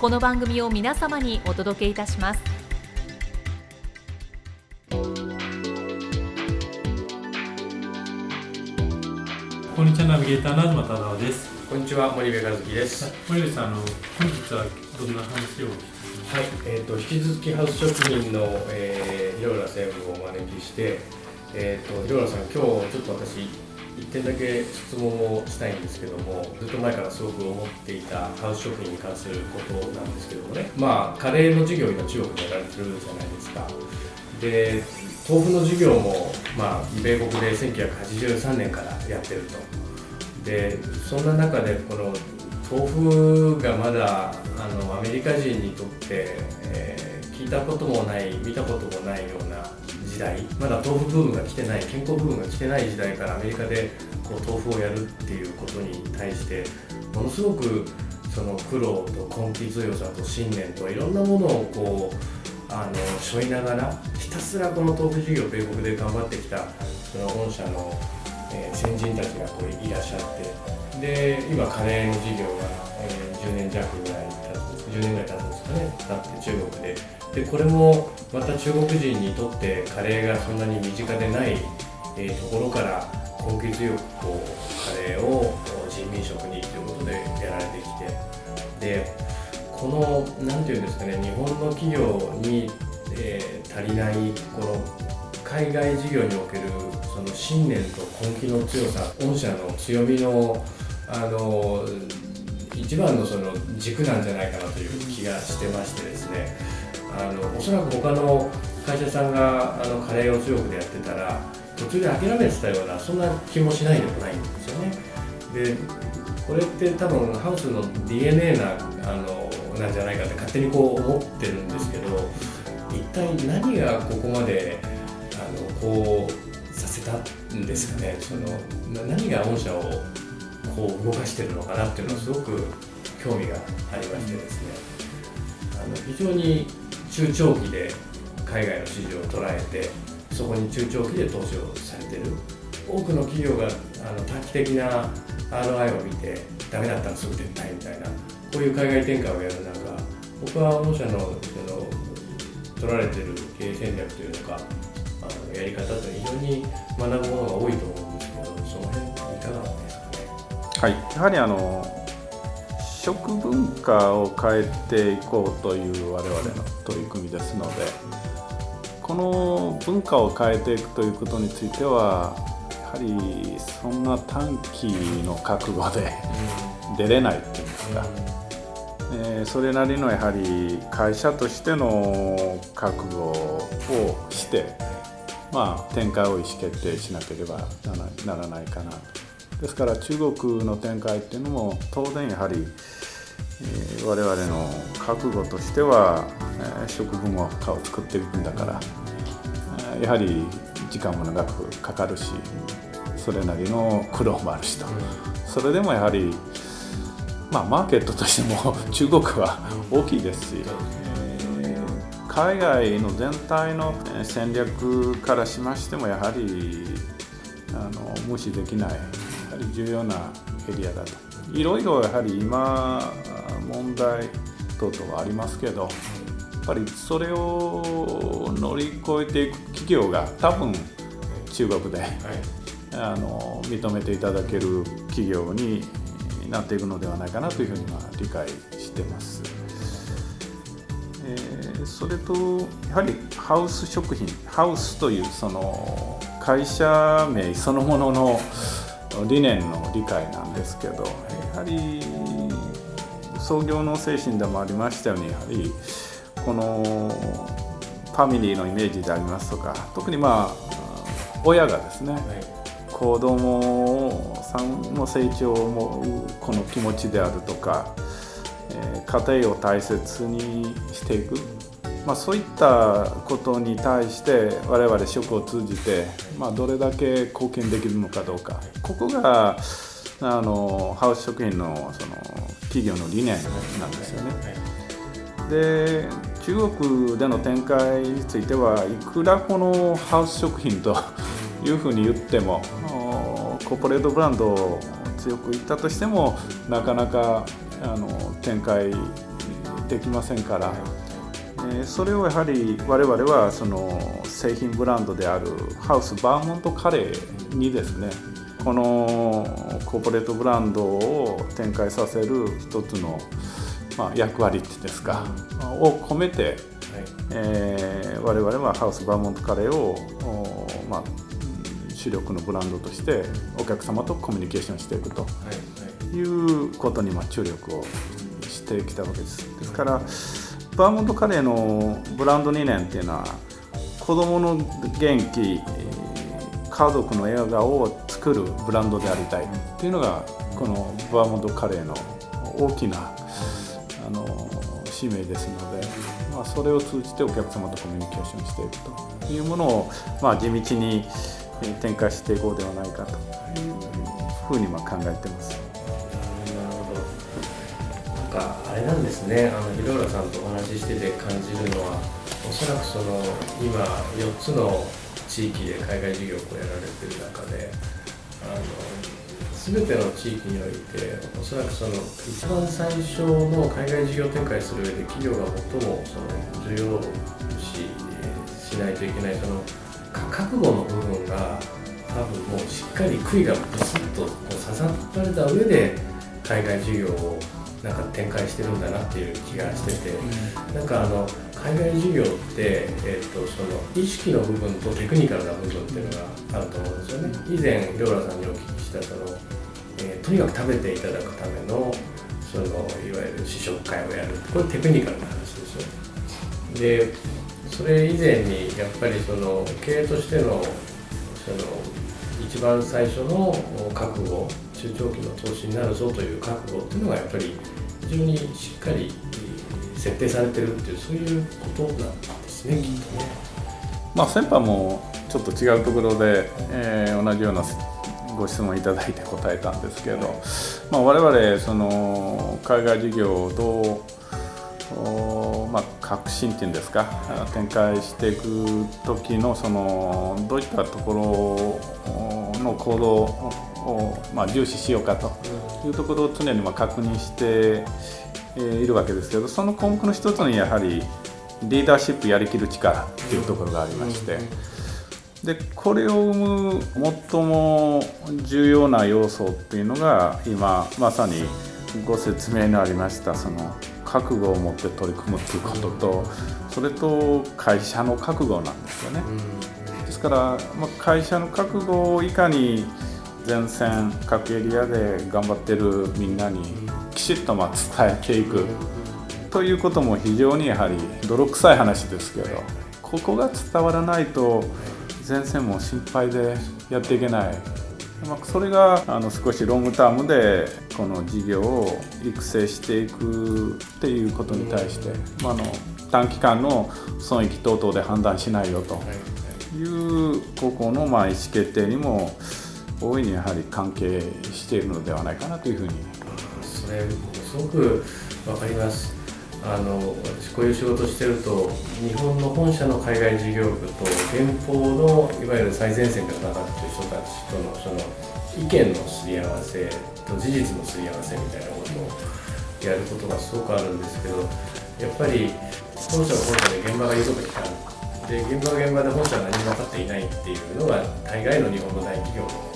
この番組を皆様にお届けいたします。こんにちはナビゲーターの東忠夫です。こんにちは森部和樹です。森部さんあの本日はどんな話をはい、えっ、と引き続きハウス職人の、えー、広浦専務をお招きして、えっ、と広浦さん今日ちょっと私一点だけ質問をしたいんですけども、ずっと前からすごく思っていたハウス職人に関することなんですけどもね、まあカレーの授業今中国でやられてるじゃないですか。で豆腐の授業も、まあ、米国で1983年からやってるとでそんな中でこの豆腐がまだあのアメリカ人にとって、えー聞いたこともない見たこともないような時代まだ豆腐ブームが来てない健康ブームが来てない時代からアメリカでこう豆腐をやるっていうことに対してものすごくその苦労と根気強さと信念といろんなものをこうあの背負いながらひたすらこの豆腐事業米国で頑張ってきたその御社の、え先人たちがこういらっしゃってで今カレーの事業が、え10年弱ぐらい経つ10年ぐらい経つんですかね経って中国で。でこれもまた中国人にとってカレーがそんなに身近でない、えところから根気強くこうカレーを人民食にということでやられてきてでこのなんていうんですかね日本の企業に、えー足りないこの海外事業におけるその信念と根気の強さ御社の強みのあの一番のその軸なんじゃないかなという気がしてましてですね。あのおそらく他の会社さんがあのカレーを中国でやってたら途中で諦めてたようなそんな気もしないでもないんですよね。でこれって多分ハウスの DNA なあのなんじゃないかって勝手にこう思ってるんですけど一体何がここまであのこうさせたんですかね？その何が御社をこう動かしてるのかなっていうのはすごく興味がありましてですねあの非常に中長期で海外の市場を捉えてそこに中長期で投資をされてる。多くの企業があの短期的な ROI を見てダメだったらすぐ撤退みたいなこういう海外展開をやる中僕は御社のその取られてる経営戦略というのかあのやり方と非常に学ぶものが多いと思うんですけどその辺いかがですかね。はい、やはりあの食文化を変えていこうという我々の取り組みですのでこの文化を変えていくということについてはやはりそんな短期の覚悟で出れないっていうんですか、えーそれなりのやはり会社としての覚悟をして、まあ、展開を意思決定しなければならならないかなと。ですから中国の展開っていうのも当然やはり、えー我々の覚悟としては、えー食文化を作っていくんだから、えーやはり時間も長くかかるしそれなりの苦労もあるしと、それでもやはり、まあ、マーケットとしても 中国は大きいですし、えー海外の全体の戦略からしましてもやはりあの無視できないり重要なエリアだといろいろやはり今あ問題等々はありますけどやっぱりそれを乗り越えていく企業が多分中国ではいあの認めていただける企業になっていくのではないかなというふうには理解してます。えーそれとやはりハウス食品ハウスというその会社名そのものの理念の理解なんですけどやはり創業の精神でもありましたようにやはりこのファミリーのイメージでありますとか特にまあ親がですね、子供さんの成長を思うこの気持ちであるとか、え家庭を大切にしていく、まあ、そういったことに対して我々職を通じて、まあ、どれだけ貢献できるのかどうかここがあのハウス食品のその企業の理念なんですよね。で中国での展開についてはいくらこのハウス食品というふうに言ってもコーポレートブランドを強く言ったとしてもなかなかあの展開できませんから、えそれをやはり我々はその製品ブランドであるハウスバーモントカレーにですねこのコーポレートブランドを展開させる一つの、まあ、役割っていうんですかを込めて、はい。えー、我々はハウスバーモントカレーを、まあ、主力のブランドとしてお客様とコミュニケーションしていくとい。うことにま注力をしてきたわけです。ですからバーモントカレーのブランド理念っていうのは子どもの元気家族の笑顔を作るブランドでありたいっていうのがこのバーモントカレーの大きなあの使命ですので、まあ、それを通じてお客様とコミュニケーションしていくというものを、まあ、地道に展開していこうではないかというふうにま考えてます。かあれなんですね。あの広浦さんとお話ししてて感じるのはおそらくその今4つの地域で海外事業をやられてる中であの全ての地域においておそらくその一番最初の海外事業展開する上で企業が最もその重要視しないといけないその覚悟の部分が多分もうしっかり杭がブスッとこう刺さられた上で海外事業をなんか展開してるんだなっていう気がしてて、うん、なんかあの海外事業って、えーと、その意識の部分とテクニカルな部分っていうのがあると思うんですよね。以前亮良さんにお聞きしたその、えー、とにかく食べていただくためのそのいわゆる試食会をやるこれテクニカルな話ですよ。でそれ以前にやっぱりその経営としてのその一番最初の覚悟中長期の投資になるぞという覚悟っていうのがやっぱり非常にしっかり設定されてるっていうそういうことなんですね、きっとね。まあ、先般もちょっと違うところで、えー、同じようなご質問いただいて答えたんですけど、まあ、我々その海外事業をどう、まあ、革新っていうんですか展開していく時のそのどういったところの行動を、まあ、重視しようかというところを常にま確認しているわけですけどその項目の一つにやはりリーダーシップやりきる力っていうところがありまして。でこれを生む最も重要な要素っていうのが今まさにご説明のありましたその覚悟を持って取り組むっていうこととそれと会社の覚悟なんですよね。ですから、まあ、会社の覚悟をいかに前線各エリアで頑張ってるみんなにきちっとま伝えていくということも非常にやはり泥臭い話ですけどここが伝わらないと前線も心配でやっていけない、ま、それがあの少しロングタームでこの事業を育成していくっていうことに対して、まあ、の短期間の損益等々で判断しないよというここのま意思決定にも大いにやはり関係しているのではないかなというふうに。それすごく分かります。あの私こういう仕事してると日本の本社の海外事業部と現邦のいわゆる最前線で戦ってる人たちとのその意見のすり合わせと事実のすり合わせみたいなことをやることがすごくあるんですけどやっぱり本社は本社で現場が言うこと聞かんで現場は現場で本社は何も分かっていないっていうのが大概の日本の大企業の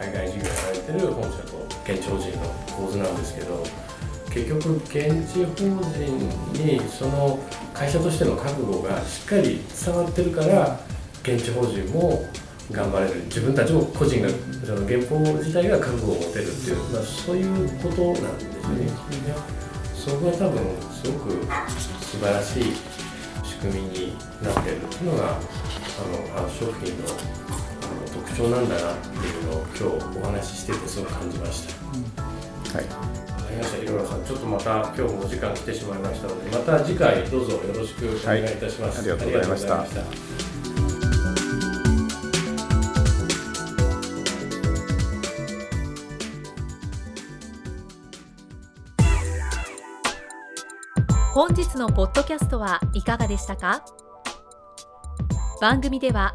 海外事業やられてる本社と県庁人の構図なんですけど結局現地法人にその会社としての覚悟がしっかり伝わってるから現地法人も頑張れる自分たちも個人がその原稿自体が覚悟を持てるっていう、まあ、そういうことなんですよね。そこが多分すごく素晴らしい仕組みになってるっていうのがあのハウス食品の特徴なんだなっていうのを今日お話ししててすごく感じました。はい。わかりました、いろいろさん、ちょっとまた今日もお時間来てしまいましたので、また次回どうぞよろしくお願いいたします。はい。ありがとうございました。本日のポッドキャストはいかがでしたか？番組では